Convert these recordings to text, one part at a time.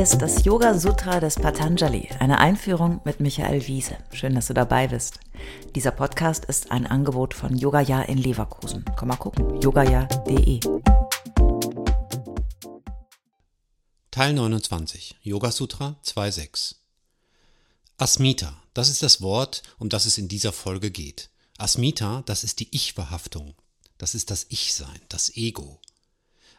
Ist das Yoga Sutra des Patanjali, eine Einführung mit Michael Wiese. Schön, dass du dabei bist. Dieser Podcast ist ein Angebot von Yogaya in Leverkusen. Komm mal gucken, yogaya.de. Teil 29, Yoga Sutra 2.6. Asmita, das ist das Wort, um das es in dieser Folge geht. Asmita, das ist die Ich-Verhaftung. Das ist das Ich-Sein, das Ego.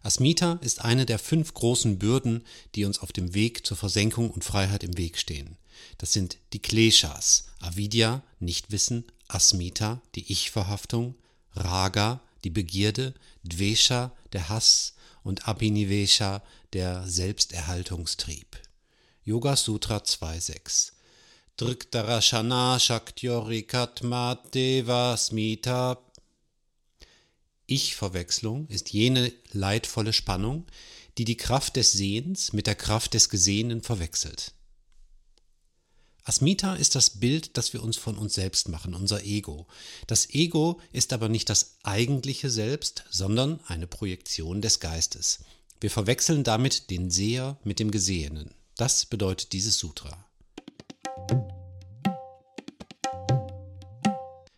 Asmita ist eine der fünf großen Bürden, die uns auf dem Weg zur Versenkung und Freiheit im Weg stehen. Das sind die Kleshas, Avidya, Nichtwissen, Asmita, die Ich-Verhaftung, Raga, die Begierde, Dvesha, der Hass und Abhinivesha, der Selbsterhaltungstrieb. Yoga Sutra 2.6 Drikdarashana Shaktyorikat Deva Smita ich-Verwechslung ist jene leidvolle Spannung, die die Kraft des Sehens mit der Kraft des Gesehenen verwechselt. Asmita ist das Bild, das wir uns von uns selbst machen, unser Ego. Das Ego ist aber nicht das eigentliche Selbst, sondern eine Projektion des Geistes. Wir verwechseln damit den Seher mit dem Gesehenen. Das bedeutet dieses Sutra.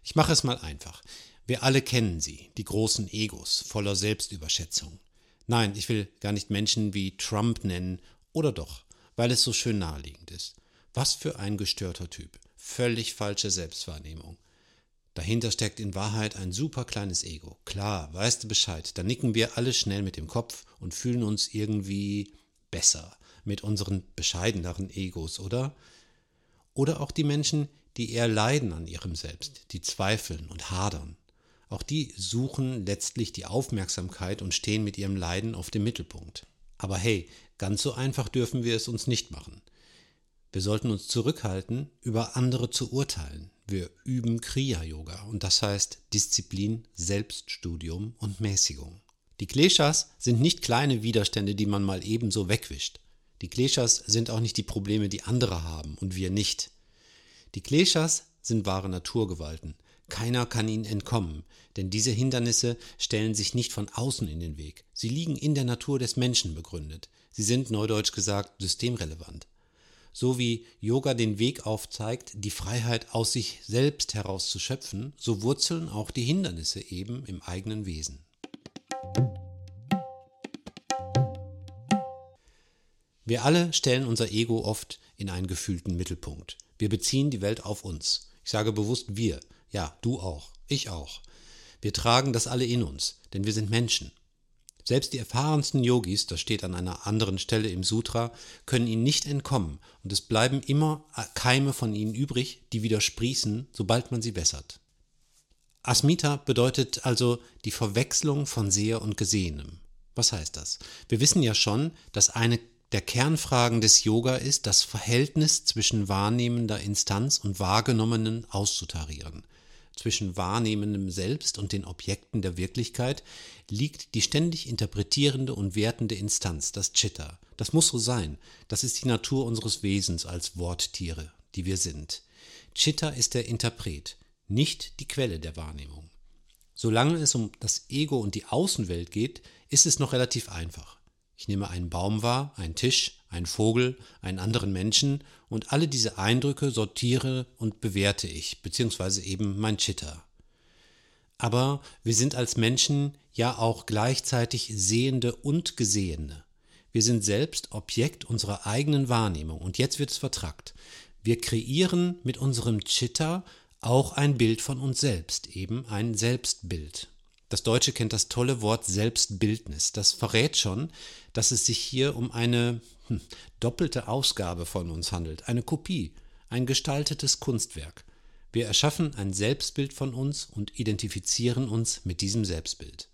Ich mache es mal einfach. Wir alle kennen sie, die großen Egos voller Selbstüberschätzung. Nein, ich will gar nicht Menschen wie Trump nennen, oder doch, weil es so schön naheliegend ist. Was für ein gestörter Typ. Völlig falsche Selbstwahrnehmung. Dahinter steckt in Wahrheit ein super kleines Ego. Klar, weißt du Bescheid, da nicken wir alle schnell mit dem Kopf und fühlen uns irgendwie besser mit unseren bescheideneren Egos, oder? Oder auch die Menschen, die eher leiden an ihrem Selbst, die zweifeln und hadern. Auch die suchen letztlich die Aufmerksamkeit und stehen mit ihrem Leiden auf dem Mittelpunkt. Aber hey, ganz so einfach dürfen wir es uns nicht machen. Wir sollten uns zurückhalten, über andere zu urteilen. Wir üben Kriya-Yoga und das heißt Disziplin, Selbststudium und Mäßigung. Die Kleshas sind nicht kleine Widerstände, die man mal ebenso wegwischt. Die Kleshas sind auch nicht die Probleme, die andere haben und wir nicht. Die Kleshas sind wahre Naturgewalten, keiner kann ihnen entkommen, denn diese Hindernisse stellen sich nicht von außen in den Weg. Sie liegen in der Natur des Menschen begründet. Sie sind, neudeutsch gesagt, systemrelevant. So wie Yoga den Weg aufzeigt, die Freiheit aus sich selbst heraus zu schöpfen, so wurzeln auch die Hindernisse eben im eigenen Wesen. Wir alle stellen unser Ego oft in einen gefühlten Mittelpunkt. Wir beziehen die Welt auf uns. Ich sage bewusst wir, ja, du auch, ich auch. Wir tragen das alle in uns, denn wir sind Menschen. Selbst die erfahrensten Yogis, das steht an einer anderen Stelle im Sutra, können ihnen nicht entkommen und es bleiben immer Keime von ihnen übrig, die wieder sprießen, sobald man sie wässert. Asmita bedeutet also die Verwechslung von Seher und Gesehenem. Was heißt das? Wir wissen ja schon, dass eine der Kernfragen des Yoga ist, das Verhältnis zwischen wahrnehmender Instanz und Wahrgenommenen auszutarieren zwischen wahrnehmendem Selbst und den Objekten der Wirklichkeit liegt die ständig interpretierende und wertende Instanz, das Chitta. Das muss so sein. Das ist die Natur unseres Wesens als Worttiere, die wir sind. Chitta ist der Interpret, nicht die Quelle der Wahrnehmung. Solange es um das Ego und die Außenwelt geht, ist es noch relativ einfach. Ich nehme einen Baum wahr, einen Tisch, einen Vogel, einen anderen Menschen und alle diese Eindrücke sortiere und bewerte ich, beziehungsweise eben mein Chitter. Aber wir sind als Menschen ja auch gleichzeitig Sehende und Gesehene. Wir sind selbst Objekt unserer eigenen Wahrnehmung und jetzt wird es vertrackt. Wir kreieren mit unserem Chitta auch ein Bild von uns selbst, eben ein Selbstbild. Das Deutsche kennt das tolle Wort Selbstbildnis. Das verrät schon, dass es sich hier um eine hm, doppelte Ausgabe von uns handelt, eine Kopie, ein gestaltetes Kunstwerk. Wir erschaffen ein Selbstbild von uns und identifizieren uns mit diesem Selbstbild.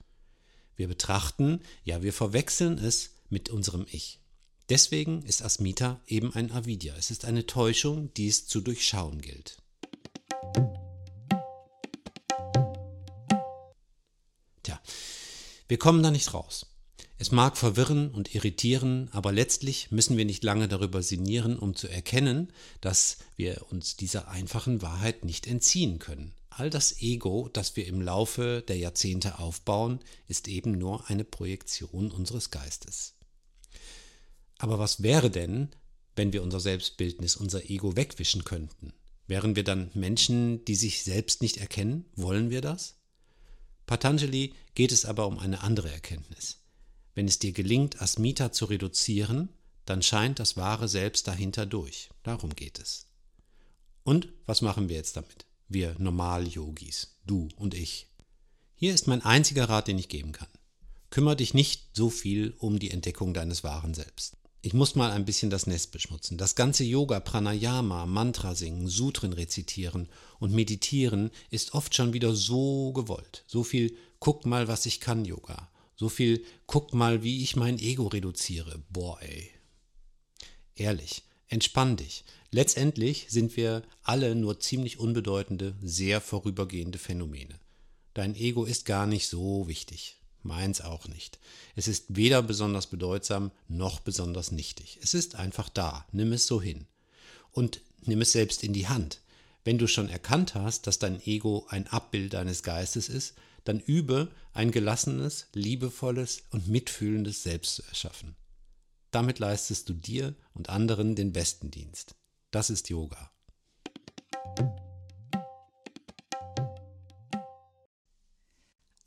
Wir betrachten, ja wir verwechseln es mit unserem Ich. Deswegen ist Asmita eben ein Avidya. Es ist eine Täuschung, die es zu durchschauen gilt. Wir kommen da nicht raus. Es mag verwirren und irritieren, aber letztlich müssen wir nicht lange darüber sinnieren, um zu erkennen, dass wir uns dieser einfachen Wahrheit nicht entziehen können. All das Ego, das wir im Laufe der Jahrzehnte aufbauen, ist eben nur eine Projektion unseres Geistes. Aber was wäre denn, wenn wir unser Selbstbildnis, unser Ego wegwischen könnten? Wären wir dann Menschen, die sich selbst nicht erkennen? Wollen wir das? Patanjali geht es aber um eine andere Erkenntnis. Wenn es dir gelingt, Asmita zu reduzieren, dann scheint das wahre Selbst dahinter durch. Darum geht es. Und was machen wir jetzt damit? Wir Normal-Yogis, du und ich. Hier ist mein einziger Rat, den ich geben kann. Kümmer dich nicht so viel um die Entdeckung deines wahren Selbst. Ich muss mal ein bisschen das Nest beschmutzen. Das ganze Yoga, Pranayama, Mantra singen, Sutren rezitieren und meditieren ist oft schon wieder so gewollt. So viel guck mal, was ich kann, Yoga. So viel guck mal, wie ich mein Ego reduziere. Boah, ey. Ehrlich, entspann dich. Letztendlich sind wir alle nur ziemlich unbedeutende, sehr vorübergehende Phänomene. Dein Ego ist gar nicht so wichtig. Meins auch nicht. Es ist weder besonders bedeutsam noch besonders nichtig. Es ist einfach da. Nimm es so hin. Und nimm es selbst in die Hand. Wenn du schon erkannt hast, dass dein Ego ein Abbild deines Geistes ist, dann übe ein gelassenes, liebevolles und mitfühlendes Selbst zu erschaffen. Damit leistest du dir und anderen den besten Dienst. Das ist Yoga.